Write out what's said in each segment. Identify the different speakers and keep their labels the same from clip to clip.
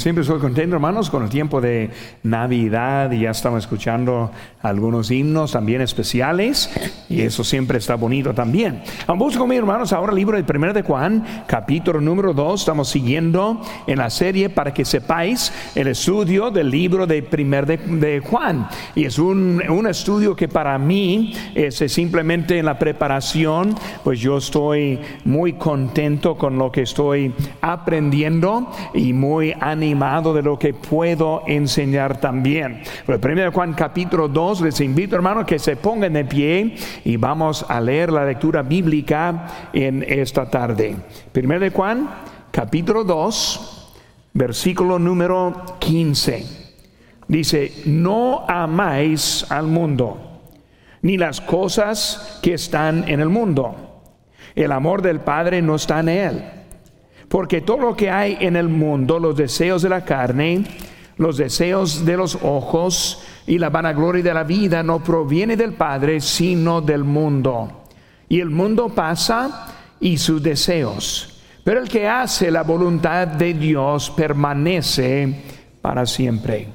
Speaker 1: siempre estoy contento, hermanos, con el tiempo de Navidad y ya estamos escuchando algunos himnos también especiales y eso siempre está bonito también. Vamos conmigo, hermanos, ahora el libro de 1 de Juan, capítulo número 2. Estamos siguiendo en la serie para que sepáis el estudio del libro de 1 de, Juan. Y es un, un estudio que para mí es simplemente en la preparación, pues yo estoy muy contento con lo que estoy aprendiendo y muy animado de lo que puedo enseñar también. Pero el 1 Juan capítulo 2, les invito hermanos que se pongan de pie y vamos a leer la lectura bíblica en esta tarde. 1 Juan capítulo 2, versículo número 15. Dice, no amáis al mundo ni las cosas que están en el mundo. El amor del Padre no está en él. Porque todo lo que hay en el mundo, los deseos de la carne, los deseos de los ojos y la vanagloria de la vida no proviene del Padre, sino del mundo. Y el mundo pasa y sus deseos. Pero el que hace la voluntad de Dios permanece para siempre.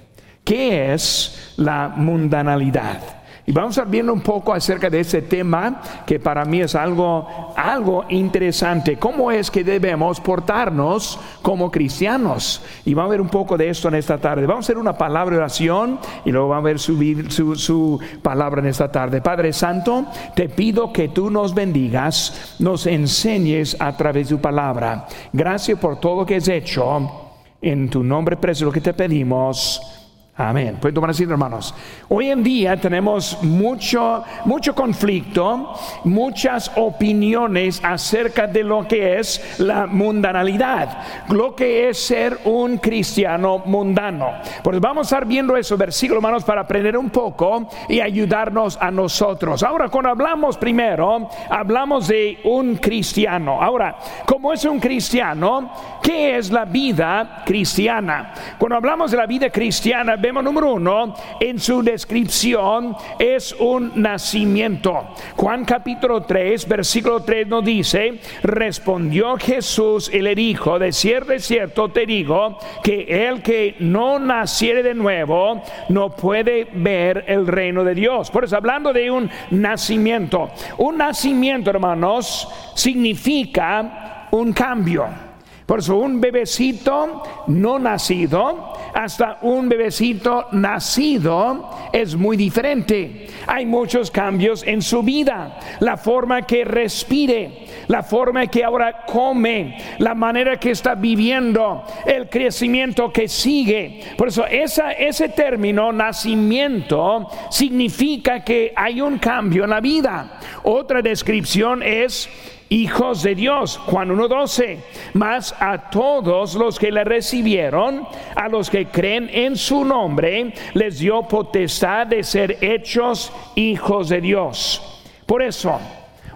Speaker 1: ¿Qué es la mundanalidad? Y vamos a viendo un poco acerca de ese tema que para mí es algo, algo interesante. ¿Cómo es que debemos portarnos como cristianos? Y vamos a ver un poco de esto en esta tarde. Vamos a hacer una palabra de oración y luego vamos a ver su, su, su palabra en esta tarde. Padre Santo, te pido que tú nos bendigas, nos enseñes a través de tu palabra. Gracias por todo lo que has hecho. En tu nombre precioso que te pedimos. Amén. Pueden tomar así, hermanos. Hoy en día tenemos mucho, mucho conflicto, muchas opiniones acerca de lo que es la mundanalidad, lo que es ser un cristiano mundano. Pues vamos a estar viendo eso, versículo, hermanos, para aprender un poco y ayudarnos a nosotros. Ahora, cuando hablamos primero, hablamos de un cristiano. Ahora, ¿cómo es un cristiano? ¿Qué es la vida cristiana? Cuando hablamos de la vida cristiana, vemos número uno en su descripción es un nacimiento. Juan capítulo 3, versículo 3 nos dice, respondió Jesús y le dijo, de cierto, de cierto te digo, que el que no naciere de nuevo no puede ver el reino de Dios. Por eso hablando de un nacimiento, un nacimiento hermanos significa un cambio. Por eso un bebecito no nacido hasta un bebecito nacido es muy diferente. Hay muchos cambios en su vida. La forma que respire, la forma que ahora come, la manera que está viviendo, el crecimiento que sigue. Por eso ese término nacimiento significa que hay un cambio en la vida. Otra descripción es hijos de Dios, Juan 1.12, mas a todos los que le recibieron, a los que creen en su nombre, les dio potestad de ser hechos hijos de Dios. Por eso,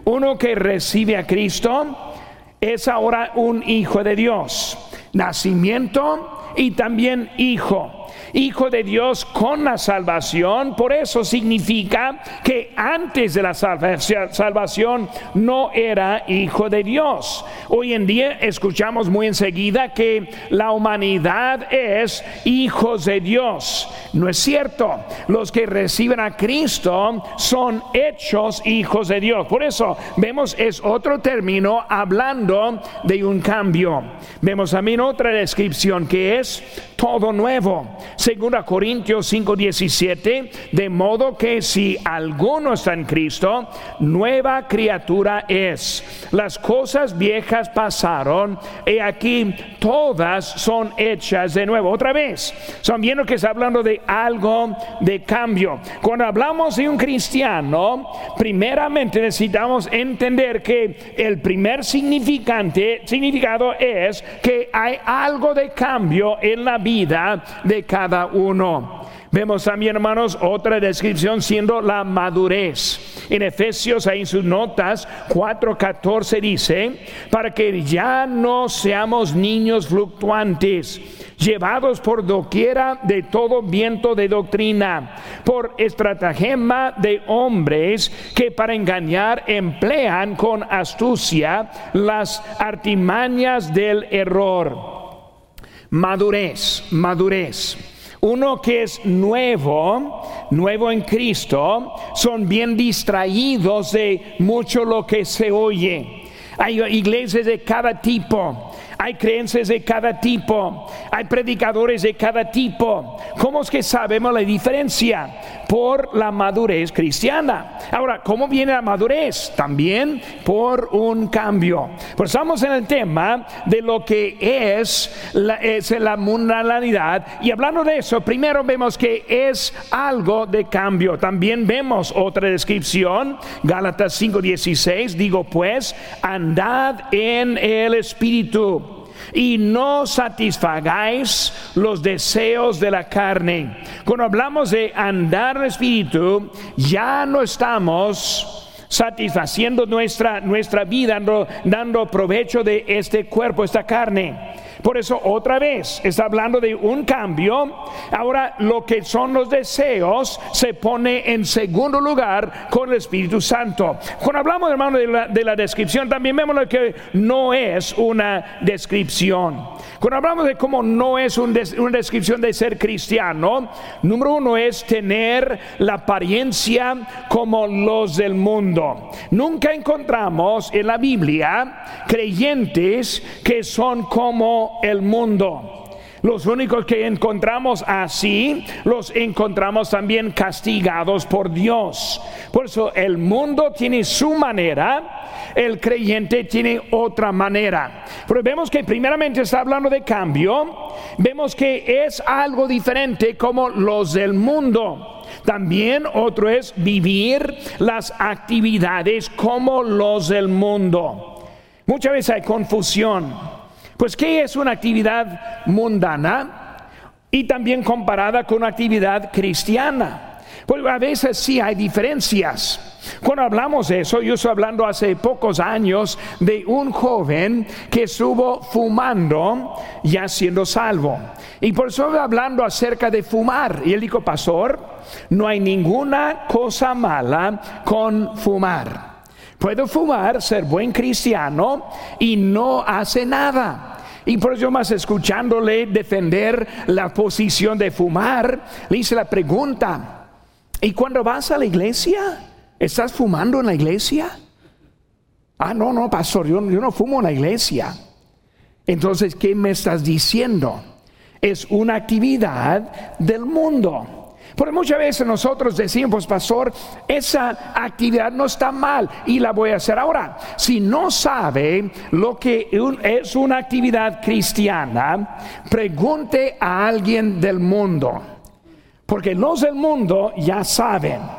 Speaker 1: uno que recibe a Cristo es ahora un hijo de Dios, nacimiento y también hijo hijo de Dios con la salvación. Por eso significa que antes de la salvación no era hijo de Dios. Hoy en día escuchamos muy enseguida que la humanidad es hijos de Dios. No es cierto. Los que reciben a Cristo son hechos hijos de Dios. Por eso vemos es otro término hablando de un cambio. Vemos también otra descripción que es todo nuevo. Segunda Corintios 5:17, de modo que si alguno está en Cristo, nueva criatura es. Las cosas viejas pasaron y aquí todas son hechas de nuevo. Otra vez, son viendo que está hablando de algo de cambio. Cuando hablamos de un cristiano, primeramente necesitamos entender que el primer significante, significado es que hay algo de cambio en la vida de cada uno. Vemos también, hermanos, otra descripción siendo la madurez. En Efesios, ahí en sus notas 4:14 dice, para que ya no seamos niños fluctuantes, llevados por doquiera de todo viento de doctrina, por estratagema de hombres que para engañar emplean con astucia las artimañas del error madurez, madurez. Uno que es nuevo, nuevo en Cristo, son bien distraídos de mucho lo que se oye. Hay iglesias de cada tipo hay creencias de cada tipo, hay predicadores de cada tipo. ¿Cómo es que sabemos la diferencia? Por la madurez cristiana. Ahora, ¿cómo viene la madurez? También por un cambio. Pues estamos en el tema de lo que es la, es mundanalidad. Y hablando de eso, primero vemos que es algo de cambio. También vemos otra descripción, Gálatas 5:16, digo pues, andad en el Espíritu y no satisfagáis los deseos de la carne. Cuando hablamos de andar en espíritu, ya no estamos satisfaciendo nuestra, nuestra vida, dando, dando provecho de este cuerpo, esta carne por eso otra vez está hablando de un cambio. Ahora lo que son los deseos se pone en segundo lugar con el Espíritu Santo. Cuando hablamos, hermano, de la, de la descripción, también vemos lo que no es una descripción. Cuando hablamos de cómo no es una descripción de ser cristiano, número uno es tener la apariencia como los del mundo. Nunca encontramos en la Biblia creyentes que son como el mundo. Los únicos que encontramos así, los encontramos también castigados por Dios. Por eso el mundo tiene su manera, el creyente tiene otra manera. Pero vemos que primeramente está hablando de cambio, vemos que es algo diferente como los del mundo. También otro es vivir las actividades como los del mundo. Muchas veces hay confusión. Pues, ¿qué es una actividad mundana? Y también comparada con una actividad cristiana. Pues a veces sí hay diferencias. Cuando hablamos de eso, yo estoy hablando hace pocos años de un joven que estuvo fumando ya siendo salvo. Y por eso hablando acerca de fumar. Y él dijo, pastor, no hay ninguna cosa mala con fumar. Puedo fumar, ser buen cristiano y no hace nada. Y por eso más escuchándole defender la posición de fumar, le hice la pregunta, ¿y cuando vas a la iglesia? ¿Estás fumando en la iglesia? Ah, no, no, pastor, yo, no fumo en la iglesia. Entonces, ¿qué me estás diciendo? Es una actividad del mundo. Porque muchas veces nosotros decimos, pastor, esa actividad no está mal y la voy a hacer ahora. Si no sabe lo que es una actividad cristiana, pregunte a alguien del mundo. Porque los del mundo ya saben.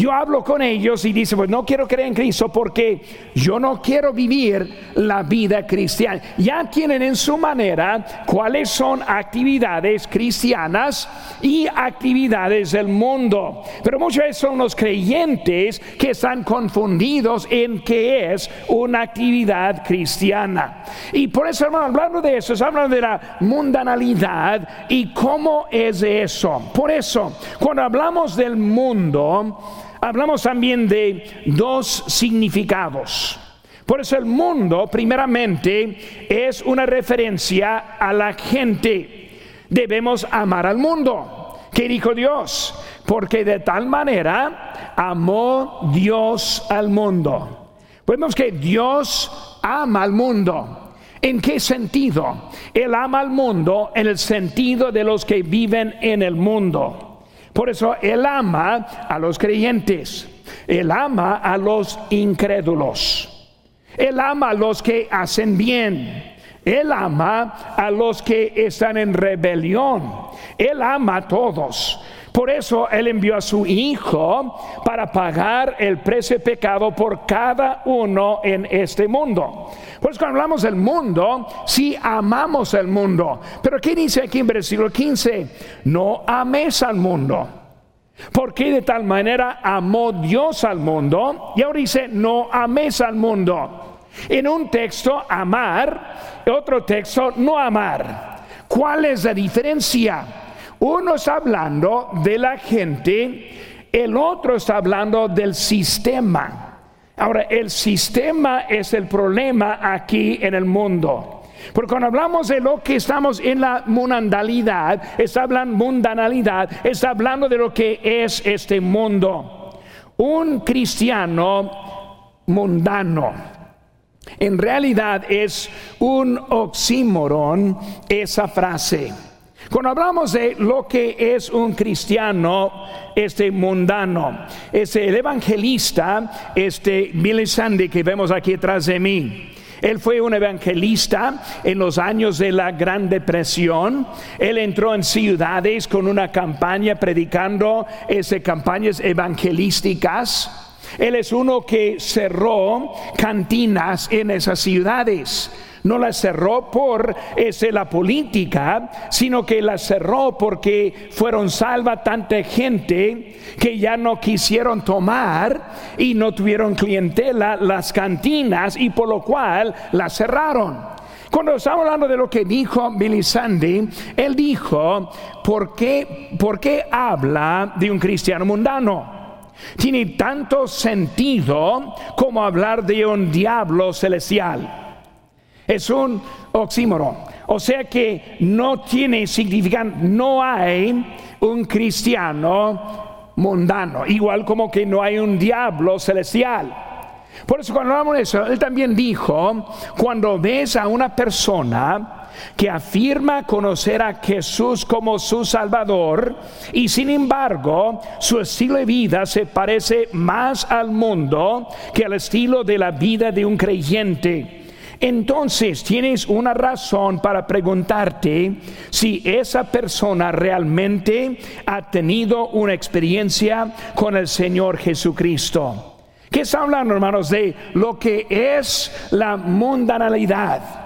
Speaker 1: Yo hablo con ellos y dicen, pues no quiero creer en Cristo porque yo no quiero vivir la vida cristiana. Ya tienen en su manera cuáles son actividades cristianas y actividades del mundo. Pero muchas veces son los creyentes que están confundidos en qué es una actividad cristiana. Y por eso, hermano, hablando de eso, hablando de la mundanalidad y cómo es eso. Por eso, cuando hablamos del mundo, hablamos también de dos significados. Por eso el mundo, primeramente, es una referencia a la gente. Debemos amar al mundo. ¿Qué dijo Dios? Porque de tal manera amó Dios al mundo. Vemos que Dios ama al mundo. ¿En qué sentido? Él ama al mundo en el sentido de los que viven en el mundo. Por eso Él ama a los creyentes, Él ama a los incrédulos, Él ama a los que hacen bien, Él ama a los que están en rebelión, Él ama a todos. Por eso Él envió a su Hijo para pagar el precio de pecado por cada uno en este mundo. Pues cuando hablamos del mundo, sí amamos el mundo. Pero ¿qué dice aquí en versículo 15? No ames al mundo. Porque de tal manera amó Dios al mundo. Y ahora dice, no ames al mundo. En un texto, amar, otro texto, no amar. ¿Cuál es la diferencia? Uno está hablando de la gente, el otro está hablando del sistema. Ahora, el sistema es el problema aquí en el mundo. Porque cuando hablamos de lo que estamos en la mundanalidad, está hablando mundanalidad, está hablando de lo que es este mundo. Un cristiano mundano. En realidad es un oxímoron esa frase. Cuando hablamos de lo que es un cristiano, este mundano, es el evangelista, este Billy Sandy que vemos aquí atrás de mí. Él fue un evangelista en los años de la Gran Depresión. Él entró en ciudades con una campaña predicando esas campañas evangelísticas. Él es uno que cerró cantinas en esas ciudades no la cerró por ese, la política, sino que la cerró porque fueron salva tanta gente que ya no quisieron tomar y no tuvieron clientela las cantinas y por lo cual la cerraron. Cuando estamos hablando de lo que dijo Billy Sandy, él dijo, ¿por qué, ¿por qué habla de un cristiano mundano? Tiene tanto sentido como hablar de un diablo celestial. Es un oxímoron. O sea que no tiene significado, no hay un cristiano mundano, igual como que no hay un diablo celestial. Por eso cuando hablamos de eso, él también dijo, cuando ves a una persona que afirma conocer a Jesús como su Salvador y sin embargo su estilo de vida se parece más al mundo que al estilo de la vida de un creyente entonces tienes una razón para preguntarte si esa persona realmente ha tenido una experiencia con el Señor Jesucristo. ¿Qué está hablando, hermanos, de lo que es la mundanalidad?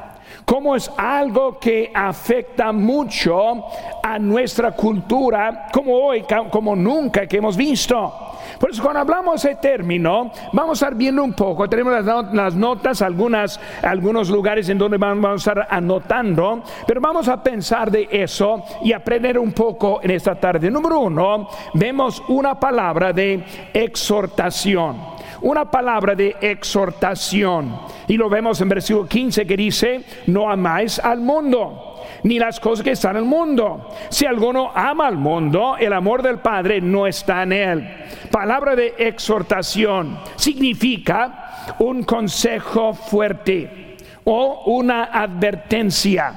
Speaker 1: Cómo es algo que afecta mucho a nuestra cultura, como hoy, como nunca que hemos visto. Por eso cuando hablamos de término, vamos a estar viendo un poco, tenemos las, notas, algunas, algunos lugares en donde vamos a estar anotando, pero vamos a pensar de eso y aprender un poco en esta tarde. Número uno, vemos una palabra de exhortación una palabra de exhortación. Y lo vemos en versículo 15 que dice, no amáis al mundo ni las cosas que están en el mundo. Si alguno ama al mundo, el amor del Padre no está en él. Palabra de exhortación significa un consejo fuerte o una advertencia.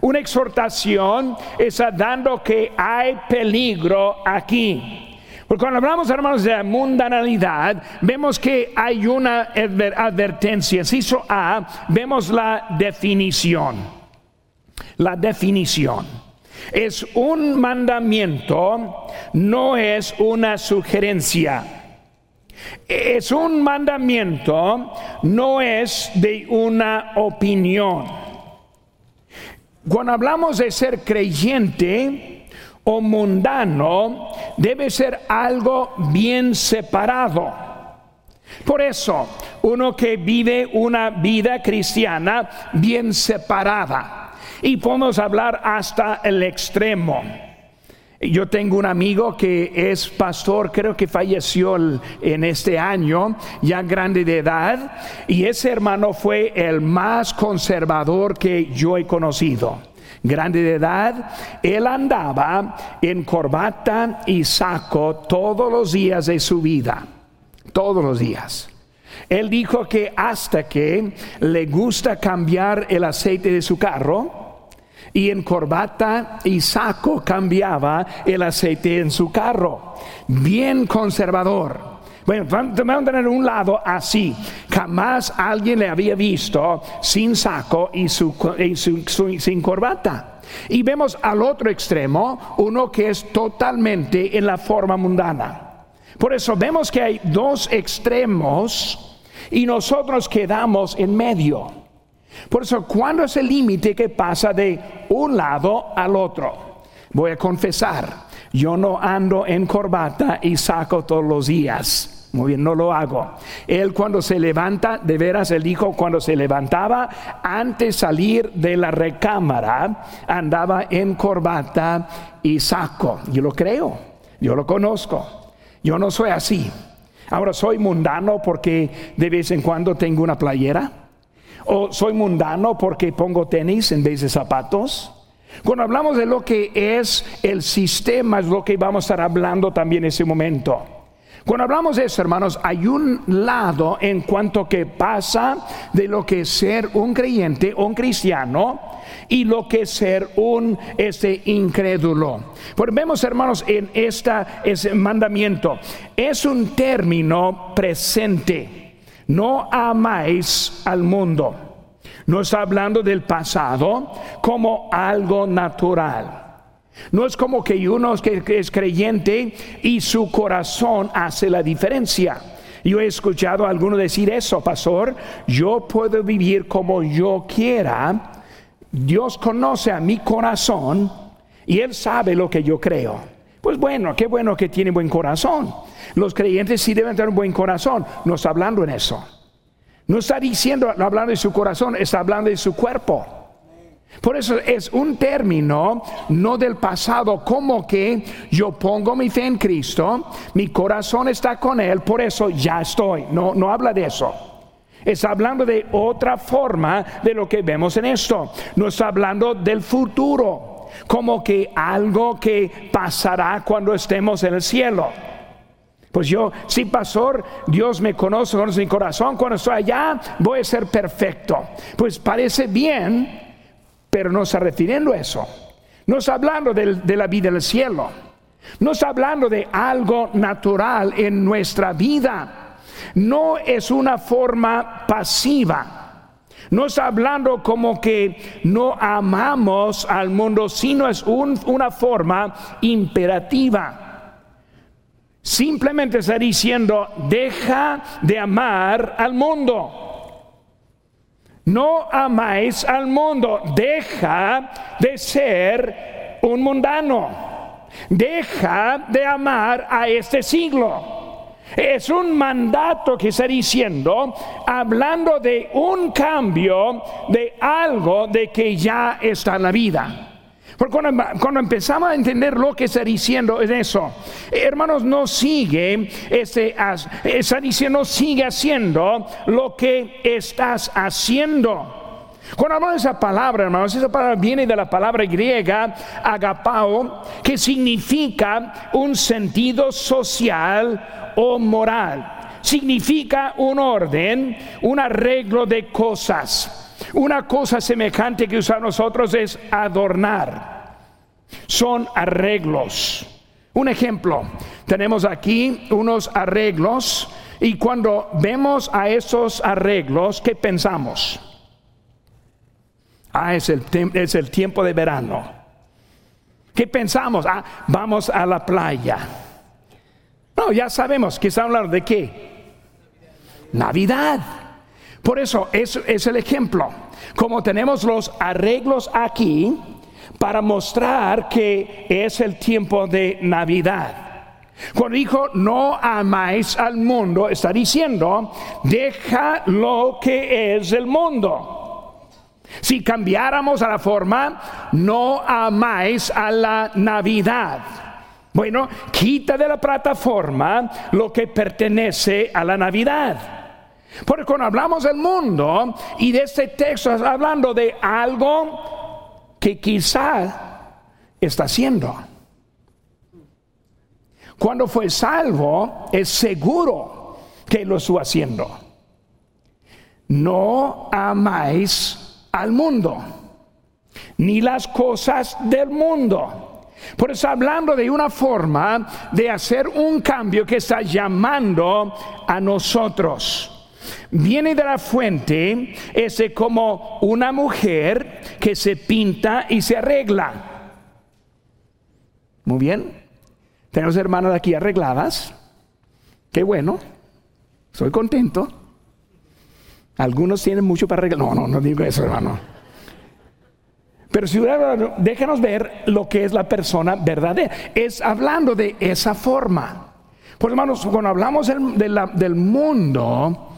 Speaker 1: Una exhortación es dando que hay peligro aquí. Porque cuando hablamos, hermanos, de mundanalidad, vemos que hay una advertencia. hizo A, vemos la definición. La definición es un mandamiento, no es una sugerencia. Es un mandamiento, no es de una opinión. Cuando hablamos de ser creyente o mundano, debe ser algo bien separado. Por eso, uno que vive una vida cristiana bien separada y podemos hablar hasta el extremo. Yo tengo un amigo que es pastor, creo que falleció en este año, ya grande de edad, y ese hermano fue el más conservador que yo he conocido. Grande de edad, él andaba en corbata y saco todos los días de su vida, todos los días. Él dijo que hasta que le gusta cambiar el aceite de su carro, y en corbata y saco cambiaba el aceite en su carro. Bien conservador. Bueno, vamos a tener un lado así. Jamás alguien le había visto sin saco y, su, sin corbata. Y vemos al otro extremo uno que es totalmente en la forma mundana. Por eso vemos que hay dos extremos y nosotros quedamos en medio. Por eso, ¿cuándo es el límite que pasa de un lado al otro? Voy a confesar, yo no ando en corbata y saco todos los días. Muy bien, no lo hago. Él cuando se levanta, de veras, él dijo, cuando se levantaba, antes de salir de la recámara, andaba en corbata y saco. Yo lo creo, yo lo conozco. Yo no soy así. Ahora soy mundano porque de vez en cuando tengo una playera ¿O soy mundano porque pongo tenis en vez de zapatos? Cuando hablamos de lo que es el sistema, es lo que vamos a estar hablando también en ese momento. Cuando hablamos de eso, hermanos, hay un lado en cuanto que pasa de lo que es ser un creyente, un cristiano, y lo que es ser un este incrédulo. Pues vemos, hermanos, en esta ese mandamiento es un término presente. No amáis al mundo. No está hablando del pasado como algo natural. No es como que uno es creyente y su corazón hace la diferencia. Yo he escuchado a alguno decir eso, pastor, yo puedo vivir como yo quiera. Dios conoce a mi corazón y Él sabe lo que yo creo. Pues bueno, qué bueno que tiene buen corazón. Los creyentes sí deben tener un buen corazón. No está hablando en eso. No está diciendo, hablando de su corazón, está hablando de su cuerpo. Por eso es un término no del pasado, como que yo pongo mi fe en Cristo, mi corazón está con Él, por eso ya estoy. No, no habla de eso. Está hablando de otra forma de lo que vemos en esto. No está hablando del futuro, como que algo que pasará cuando estemos en el cielo. Pues yo, sí, pastor, Dios me conoce, conoce mi corazón, cuando estoy allá voy a ser perfecto. Pues parece bien, pero no está refiriendo a eso. No está hablando de, la vida del cielo. No está hablando de algo natural en nuestra vida. No es una forma pasiva. No está hablando como que no amamos al mundo, sino es una forma imperativa. Simplemente está diciendo, deja de amar al mundo. No amáis al mundo, deja de ser un mundano, deja de amar a este siglo. Es un mandato que está diciendo, hablando de un cambio, de algo de que ya está en la vida. Porque cuando, empezamos a entender lo que está diciendo es eso, hermanos, no sigue, este, está diciendo, sigue haciendo lo que estás haciendo. Cuando hablamos de esa palabra, hermanos, esa palabra viene de la palabra griega agapao, que significa un sentido social o moral. Significa un orden, un arreglo de cosas. Una cosa semejante que usamos nosotros es adornar. Son arreglos. Un ejemplo, tenemos aquí unos arreglos y cuando vemos a esos arreglos, ¿qué pensamos? Ah, es el, es el tiempo de verano. ¿Qué pensamos? Ah, vamos a la playa. No, ya sabemos que está hablando de qué. Navidad. Por eso es, es el ejemplo. Como tenemos los arreglos aquí para mostrar que es el tiempo de Navidad. Cuando dijo no amáis al mundo, está diciendo deja lo que es el mundo. Si cambiáramos a la forma, no amáis a la Navidad. Bueno, quita de la plataforma lo que pertenece a la Navidad. Porque cuando hablamos del mundo y de este texto, está hablando de algo que quizá está haciendo. Cuando fue salvo, es seguro que lo estuvo haciendo. No amáis al mundo, ni las cosas del mundo. Por eso hablando de una forma de hacer un cambio que está llamando a nosotros viene de la fuente, es como una mujer que se pinta y se arregla. Muy bien. Tenemos hermanas aquí arregladas. Qué bueno. Soy contento. Algunos tienen mucho para arreglar. No, no, no digo eso, hermano. Pero si déjanos ver lo que es la persona verdadera. Es hablando de esa forma. Pues hermanos, cuando hablamos del mundo,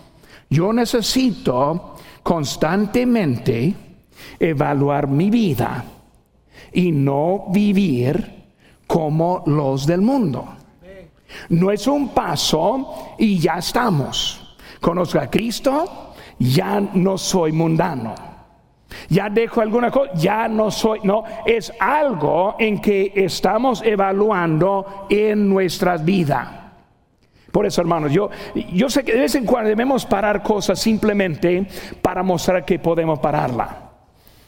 Speaker 1: yo necesito constantemente evaluar mi vida y no vivir como los del mundo. No es un paso y ya estamos. Conozco a Cristo, ya no soy mundano. Ya dejo alguna cosa, ya no soy, no, es algo en que estamos evaluando en nuestras vidas. Por eso, hermanos, yo, yo sé que de vez en cuando debemos parar cosas simplemente para mostrar que podemos pararla.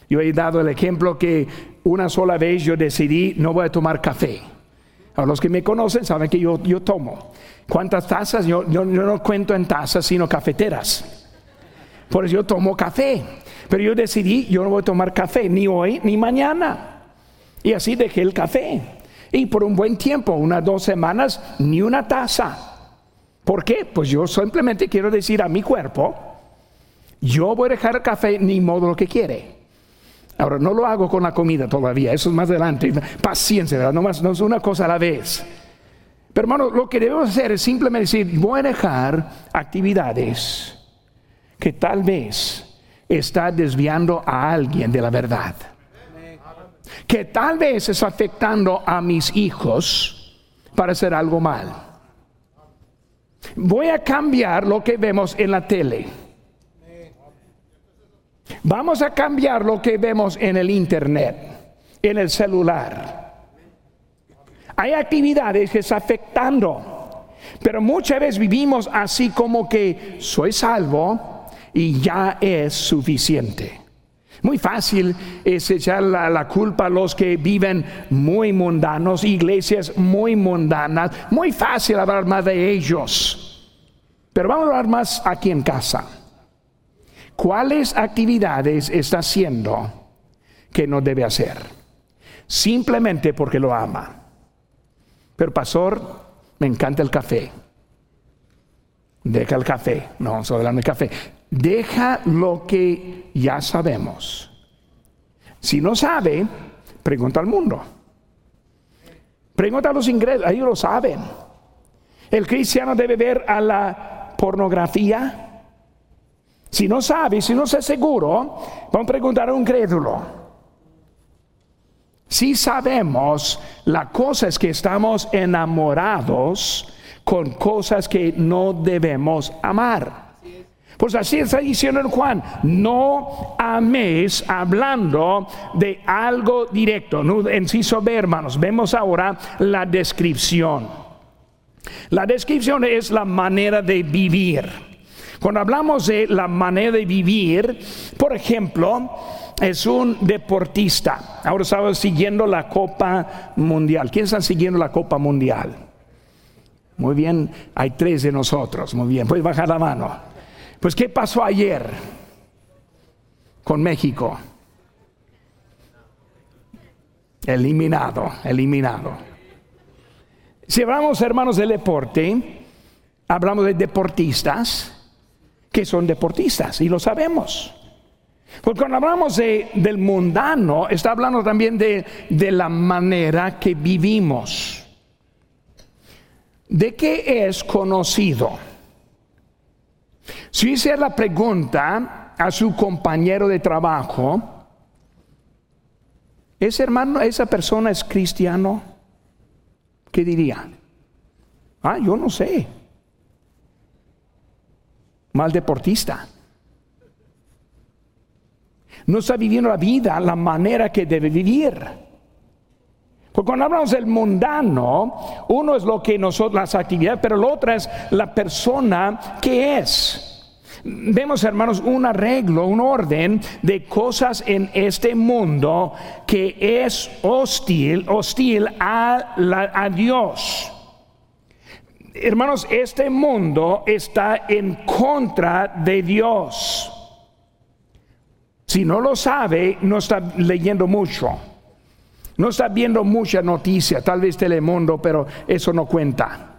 Speaker 1: Yo he dado el ejemplo que una sola vez yo decidí no voy a tomar café. A los que me conocen saben que yo, yo tomo. ¿Cuántas tazas? Yo, yo, no cuento en tazas, sino cafeteras. Por eso yo tomo café. Pero yo decidí, yo no voy a tomar café, ni hoy ni mañana. Y así dejé el café. Y por un buen tiempo, unas dos semanas, ni una taza. ¿Por qué? Pues yo simplemente quiero decir a mi cuerpo, yo voy a dejar café ni modo lo que quiere. Ahora, no lo hago con la comida todavía, eso es más adelante. Paciencia. No, más, no es una cosa a la vez. Pero hermano, lo que debemos hacer es simplemente decir, voy a dejar actividades que tal vez está desviando a alguien de la verdad. Que tal vez está afectando a mis hijos para hacer algo mal. Voy a cambiar lo que vemos en la tele. Vamos a cambiar lo que vemos en el internet, en el celular. Hay actividades que están afectando, pero muchas veces vivimos así como que soy salvo y ya es suficiente. Muy fácil es echar la, culpa a los que viven muy mundanos, iglesias muy mundanas. Muy fácil hablar más de ellos. Pero vamos a hablar más aquí en casa. ¿Cuáles actividades está haciendo que no debe hacer? Simplemente porque lo ama. Pero pastor, me encanta el café. Deja el café. No, vamos a hablar del café deja lo que ya sabemos. Si no sabe, pregunta al mundo. Pregunta a los ingresos, ellos lo saben. El cristiano debe ver a la pornografía. Si no sabe, si no está seguro, vamos a preguntar a un crédulo. Si sabemos, la cosa es que estamos enamorados con cosas que no debemos amar. Pues así está diciendo en Juan, no améis hablando de algo directo. En sí B, hermanos, vemos ahora la descripción. La descripción es la manera de vivir. Cuando hablamos de la manera de vivir, por ejemplo, es un deportista. Ahora estamos siguiendo la Copa Mundial. ¿Quién está siguiendo la Copa Mundial? Muy bien, hay tres de nosotros. Muy bien, puedes bajar la mano. Pues ¿qué pasó ayer con México? Eliminado, eliminado. Si hablamos, hermanos, del deporte, hablamos de deportistas que son deportistas y lo sabemos. Porque cuando hablamos de, del mundano, está hablando también de, de la manera que vivimos. ¿De qué es conocido? Si hiciera la pregunta a su compañero de trabajo, ¿ese hermano, esa persona es cristiano? ¿Qué diría? Ah, yo no sé. Mal deportista. No está viviendo la vida la manera que debe vivir. Porque cuando hablamos del mundano, uno es lo que nosotros, las actividades, pero lo otro es la persona que es. Vemos, hermanos, un arreglo, un orden de cosas en este mundo que es hostil, hostil a Dios. Hermanos, este mundo está en contra de Dios. Si no lo sabe, no está leyendo mucho. No está viendo mucha noticia, tal vez Telemundo, pero eso no cuenta.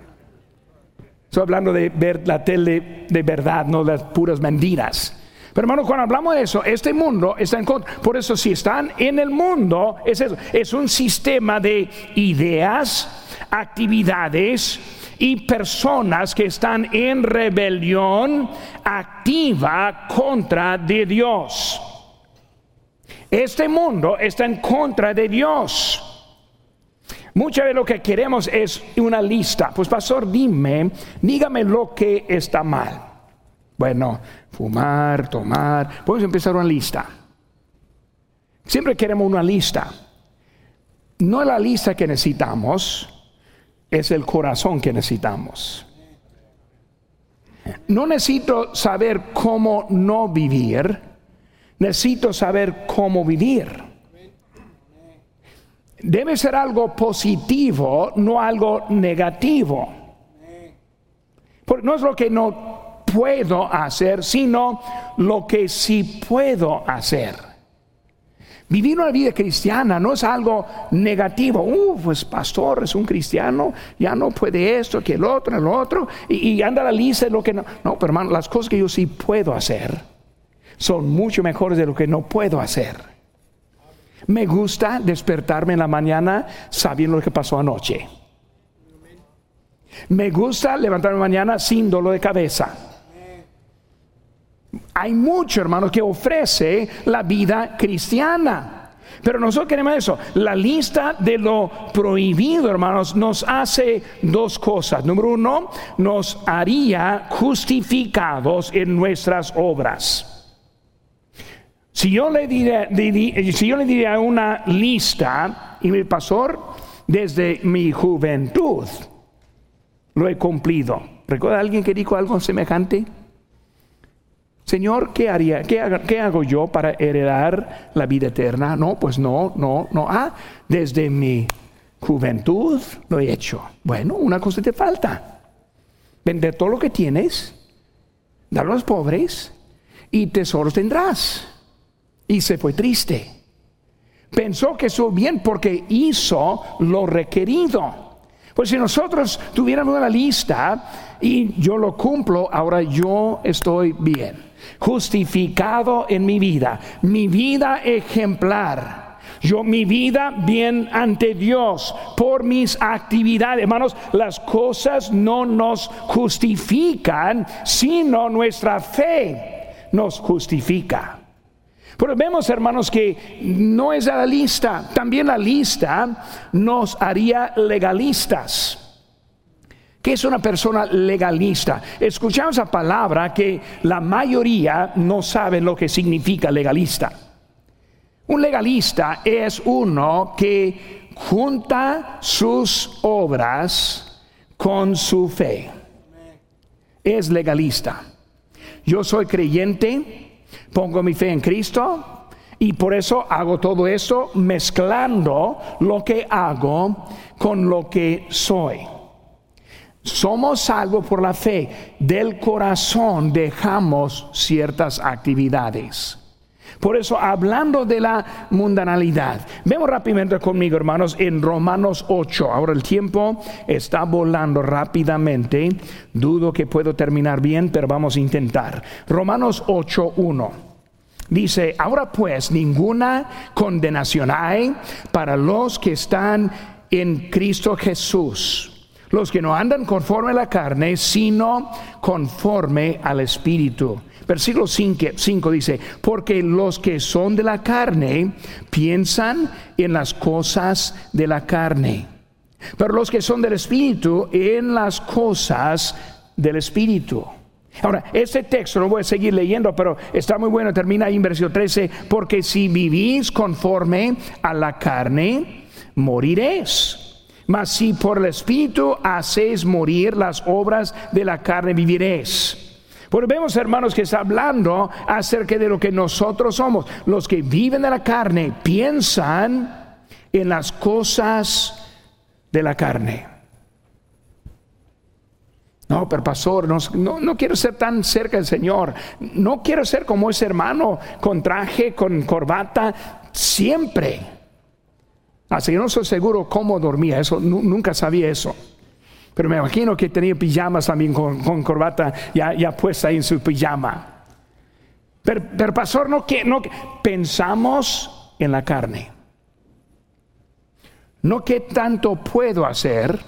Speaker 1: Estoy hablando de ver la tele de verdad, no las puras mentiras. Pero hermano, cuando hablamos de eso, este mundo está en contra. Por eso, si están en el mundo, es, es un sistema de ideas, actividades y personas que están en rebelión activa contra de Dios. Este mundo está en contra de Dios. Muchas veces lo que queremos es una lista. Pues pastor, dime, dígame lo que está mal. Bueno, fumar, tomar. Podemos empezar una lista. Siempre queremos una lista. No la lista que necesitamos, es el corazón que necesitamos. No necesito saber cómo no vivir, necesito saber cómo vivir. Debe ser algo positivo, no algo negativo. Porque no es lo que no puedo hacer, sino lo que sí puedo hacer. Vivir una vida cristiana no es algo negativo. Uh, pues pastor es un cristiano, ya no puede esto, que el otro, el otro, y, anda la lista de lo que no. No, pero hermano, las cosas que yo sí puedo hacer son mucho mejores de lo que no puedo hacer. Me gusta despertarme en la mañana sabiendo lo que pasó anoche. Me gusta levantarme mañana sin dolor de cabeza. Hay mucho, hermanos, que ofrece la vida cristiana. Pero nosotros queremos eso. La lista de lo prohibido, hermanos, nos hace dos cosas. Número uno, nos haría justificados en nuestras obras. Si yo le diría, si yo le diría una lista, y mi pastor, desde mi juventud, lo he cumplido. ¿Recuerda alguien que dijo algo semejante? Señor, ¿qué haría? ¿Qué, hago yo para heredar la vida eterna? No, pues no, no, no. Ah, desde mi juventud lo he hecho. Bueno, una cosa te falta. Vender todo lo que tienes, dar a los pobres y tesoros tendrás. Y se fue triste. Pensó que eso bien porque hizo lo requerido. Pues si nosotros tuviéramos una lista y yo lo cumplo, ahora yo estoy bien justificado en mi vida, mi vida ejemplar. Yo mi vida bien ante Dios por mis actividades. Hermanos, las cosas no nos justifican, sino nuestra fe nos justifica. Pero vemos, hermanos, que no es la lista, también la lista nos haría legalistas. ¿Qué es una persona legalista? Escuchamos esa palabra que la mayoría no sabe lo que significa legalista. Un legalista es uno que junta sus obras con su fe. Es legalista. Yo soy creyente, pongo mi fe en Cristo y por eso hago todo eso mezclando lo que hago con lo que soy. Somos salvos por la fe. Del corazón dejamos ciertas actividades. Por eso, hablando de la mundanalidad, vemos rápidamente conmigo, hermanos, en Romanos 8. Ahora el tiempo está volando rápidamente. Dudo que puedo terminar bien, pero vamos a intentar. Romanos 8, 1. Dice, ahora pues ninguna condenación hay para los que están en Cristo Jesús los que no andan conforme a la carne, sino conforme al Espíritu. Versículo 5 dice, porque los que son de la carne piensan en las cosas de la carne, pero los que son del Espíritu en las cosas del Espíritu. Ahora, este texto no voy a seguir leyendo, pero está muy bueno, termina ahí en versículo 13, porque si vivís conforme a la carne, moriréis. Mas si por el Espíritu hacéis morir las obras de la carne, viviréis. Porque vemos, hermanos, que está hablando acerca de lo que nosotros somos. Los que viven de la carne piensan en las cosas de la carne. No, pero pastor, no, no, quiero ser tan cerca del Señor. No quiero ser como ese hermano con traje, con corbata, siempre. Así que no soy seguro cómo dormía, eso nunca sabía eso. Pero me imagino que tenía pijamas también con, corbata ya, puesta ahí en su pijama. Pero, pero pastor, no que no pensamos en la carne. No qué tanto puedo hacer,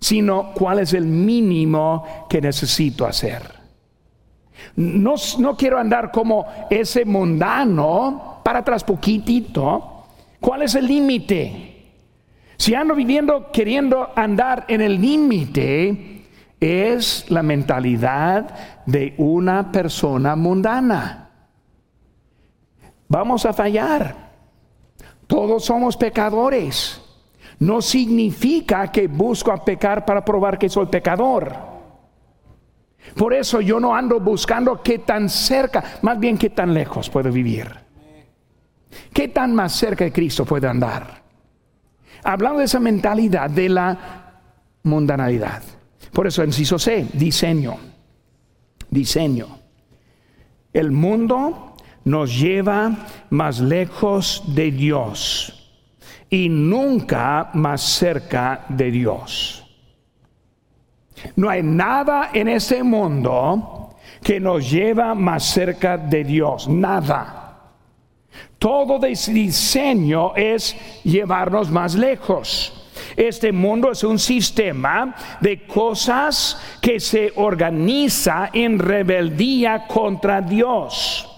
Speaker 1: sino cuál es el mínimo que necesito hacer. No, no quiero andar como ese mundano para atrás poquitito ¿Cuál es el límite? Si ando viviendo queriendo andar en el límite, es la mentalidad de una persona mundana. Vamos a fallar. Todos somos pecadores. No significa que busco a pecar para probar que soy pecador. Por eso yo no ando buscando qué tan cerca, más bien qué tan lejos puedo vivir. ¿Qué tan más cerca de Cristo puedo andar? Hablando de esa mentalidad de la mundanalidad. Por eso, inciso C, diseño. Diseño. El mundo nos lleva más lejos de Dios y nunca más cerca de Dios. No hay nada en este mundo que nos lleva más cerca de Dios. Nada. Todo diseño es llevarnos más lejos. Este mundo es un sistema de cosas que se organiza en rebeldía contra Dios.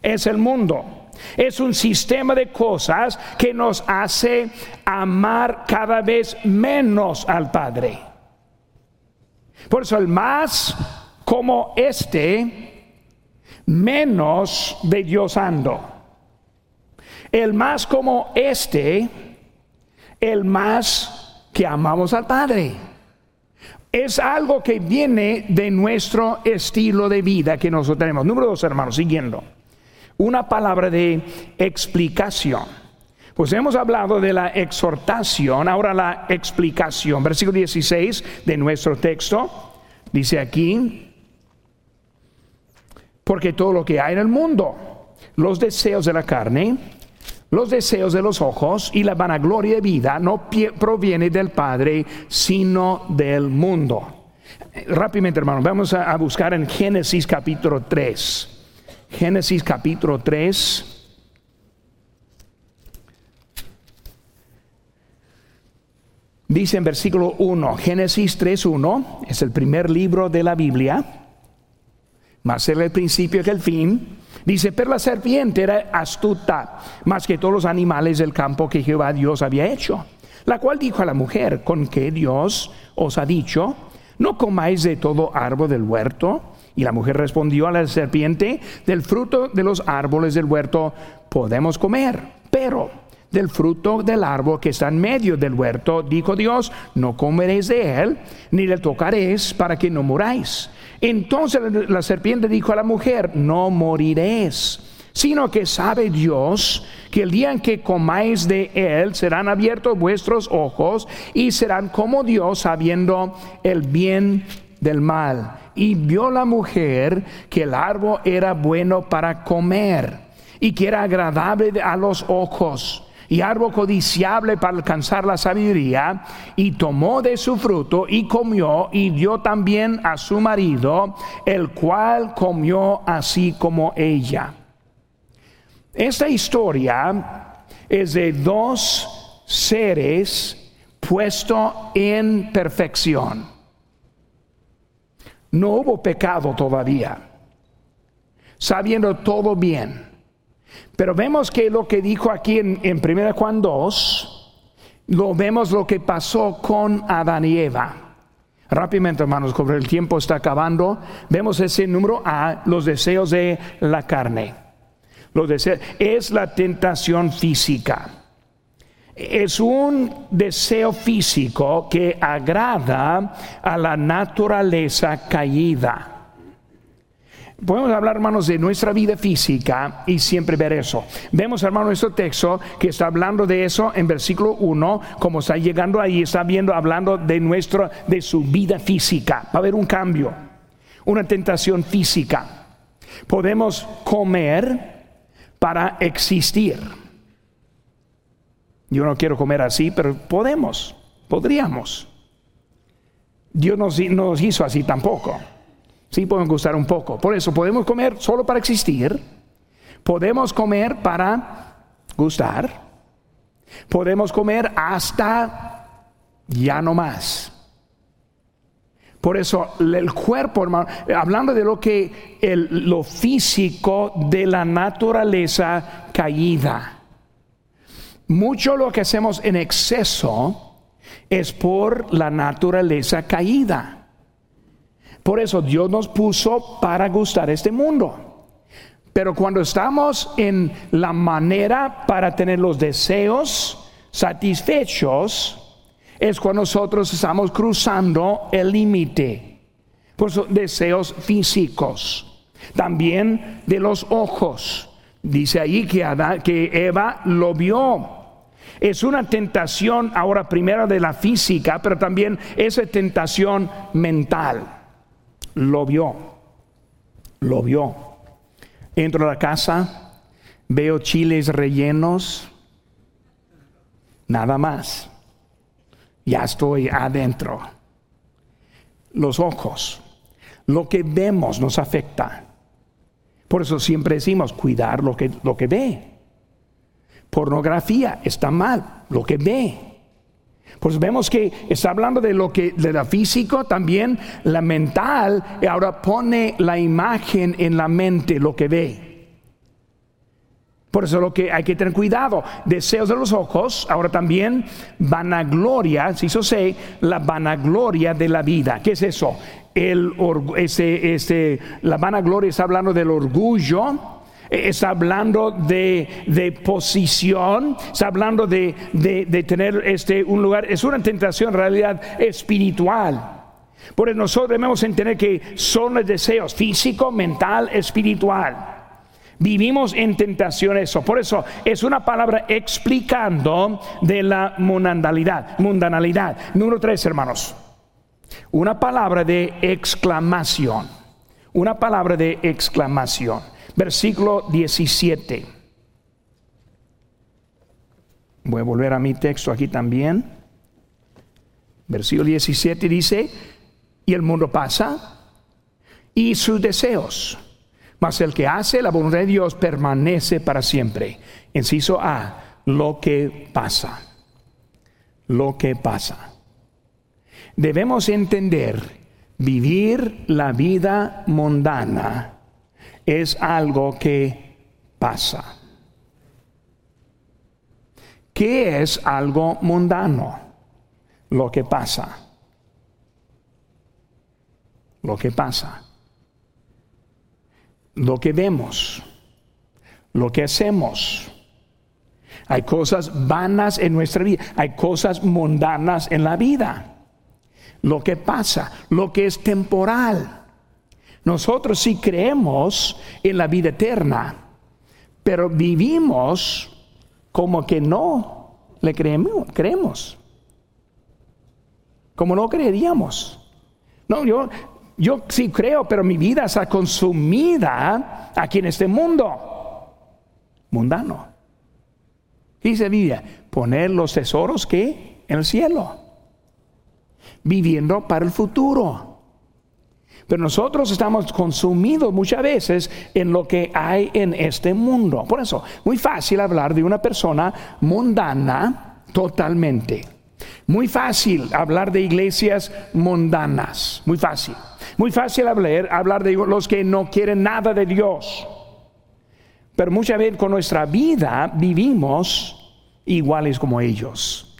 Speaker 1: Es el mundo. Es un sistema de cosas que nos hace amar cada vez menos al Padre. Por eso el más como este, menos de Dios ando. El más como este, el más que amamos al Padre. Es algo que viene de nuestro estilo de vida que nosotros tenemos. Número dos, hermanos, siguiendo. Una palabra de explicación. Pues hemos hablado de la exhortación, ahora la explicación. Versículo 16 de nuestro texto dice aquí, porque todo lo que hay en el mundo, los deseos de la carne, los deseos de los ojos y la vanagloria de vida no proviene del Padre, sino del mundo. Rápidamente, hermano, vamos a, buscar en Génesis capítulo 3. Génesis capítulo 3. Dice en versículo 1, Génesis 3.1, es el primer libro de la Biblia, más el principio que el fin. Dice, pero la serpiente era astuta más que todos los animales del campo que Jehová Dios había hecho, la cual dijo a la mujer, con que Dios os ha dicho, no comáis de todo árbol del huerto. Y la mujer respondió a la serpiente, del fruto de los árboles del huerto podemos comer, pero del fruto del árbol que está en medio del huerto, dijo Dios, no comeréis de él, ni le tocaréis para que no muráis. Entonces la serpiente dijo a la mujer, no moriréis, sino que sabe Dios que el día en que comáis de él serán abiertos vuestros ojos y serán como Dios sabiendo el bien del mal. Y vio la mujer que el árbol era bueno para comer y que era agradable a los ojos y árbol codiciable para alcanzar la sabiduría, y tomó de su fruto y comió y dio también a su marido, el cual comió así como ella. Esta historia es de dos seres puestos en perfección. No hubo pecado todavía, sabiendo todo bien pero vemos que lo que dijo aquí en, en 1 Juan 2, lo vemos lo que pasó con Adán y Eva. Rápidamente, hermanos, como el tiempo está acabando, vemos ese número A, los deseos de la carne. Los deseos, es la tentación física. Es un deseo físico que agrada a la naturaleza caída. Podemos hablar, hermanos, de nuestra vida física y siempre ver eso. Vemos, hermano, nuestro texto que está hablando de eso en versículo 1, como está llegando ahí, está viendo, hablando de nuestro, de su vida física. Va a haber un cambio, una tentación física. Podemos comer para existir. Yo no quiero comer así, pero podemos, podríamos. Dios nos, nos hizo así tampoco. Sí, pueden gustar un poco. Por eso podemos comer solo para existir. Podemos comer para gustar. Podemos comer hasta ya no más. Por eso el cuerpo, hermano, hablando de lo que el, lo físico de la naturaleza caída. Mucho lo que hacemos en exceso es por la naturaleza caída. Por eso Dios nos puso para gustar este mundo. Pero cuando estamos en la manera para tener los deseos satisfechos, es cuando nosotros estamos cruzando el límite. Por eso, deseos físicos, también de los ojos. Dice ahí que, que Eva lo vio. Es una tentación ahora primero de la física, pero también es tentación mental. Lo vio, lo vio. Entro a la casa, veo chiles rellenos, nada más. Ya estoy adentro. Los ojos, lo que vemos nos afecta. Por eso siempre decimos cuidar lo que, lo que ve. Pornografía está mal, lo que ve. Pues vemos que está hablando de lo que de la físico, también la mental, y ahora pone la imagen en la mente, lo que ve. Por eso lo que hay que tener cuidado, deseos de los ojos, ahora también vanagloria, si eso sé, la vanagloria de la vida. ¿Qué es eso? El, ese, ese, la vanagloria está hablando del orgullo, está hablando de, posición, está hablando de, tener este, un lugar, es una tentación en realidad espiritual. Por eso nosotros debemos entender que son los deseos físico, mental, espiritual. Vivimos en tentación eso. Por eso es una palabra explicando de la mundanalidad. Mundanalidad. Número tres, hermanos. Una palabra de exclamación. Una palabra de exclamación versículo 17. Voy a volver a mi texto aquí también. Versículo 17 dice, y el mundo pasa y sus deseos, mas el que hace la voluntad de Dios permanece para siempre. Inciso A, lo que pasa, lo que pasa. Debemos entender, vivir la vida mundana es algo que pasa. ¿Qué es algo mundano? Lo que pasa. Lo que pasa. Lo que vemos. Lo que hacemos. Hay cosas vanas en nuestra vida. Hay cosas mundanas en la vida. Lo que pasa. Lo que es temporal nosotros sí creemos en la vida eterna, pero vivimos como que no le creemos. creemos. Como no creeríamos. No, yo, yo sí creo, pero mi vida está consumida aquí en este mundo mundano. Dice Biblia, poner los tesoros que en el cielo, viviendo para el futuro. Pero nosotros estamos consumidos muchas veces en lo que hay en este mundo. Por eso, muy fácil hablar de una persona mundana totalmente. Muy fácil hablar de iglesias mundanas. Muy fácil. Muy fácil hablar, hablar de los que no quieren nada de Dios. Pero muchas veces con nuestra vida vivimos iguales como ellos.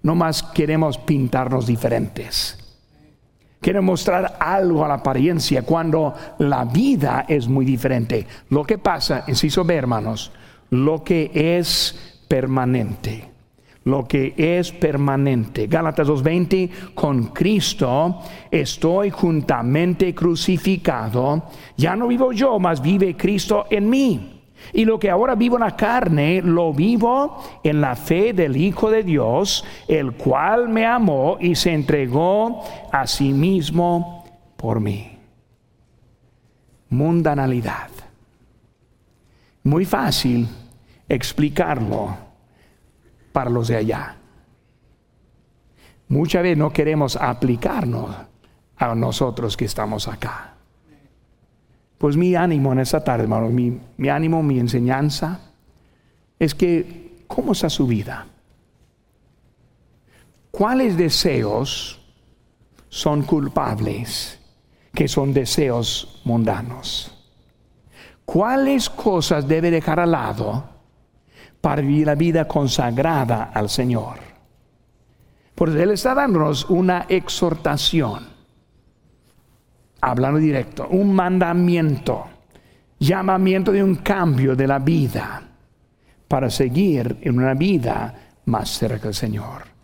Speaker 1: No más queremos pintarnos diferentes. Quiere mostrar algo a la apariencia cuando la vida es muy diferente. Lo que pasa, inciso B, hermanos, lo que es permanente. Lo que es permanente. Gálatas 2:20, con Cristo estoy juntamente crucificado. Ya no vivo yo, mas vive Cristo en mí. Y lo que ahora vivo en la carne, lo vivo en la fe del Hijo de Dios, el cual me amó y se entregó a sí mismo por mí. Mundanalidad. Muy fácil explicarlo para los de allá. Muchas veces no queremos aplicarnos a nosotros que estamos acá. Pues mi ánimo en esta tarde, hermano, mi, mi ánimo, mi enseñanza, es que, ¿cómo está su vida? ¿Cuáles deseos son culpables que son deseos mundanos? ¿Cuáles cosas debe dejar al lado para vivir la vida consagrada al Señor? Porque Él está dándonos una exhortación hablando directo, un mandamiento, llamamiento de un cambio de la vida para seguir en una vida más cerca del Señor.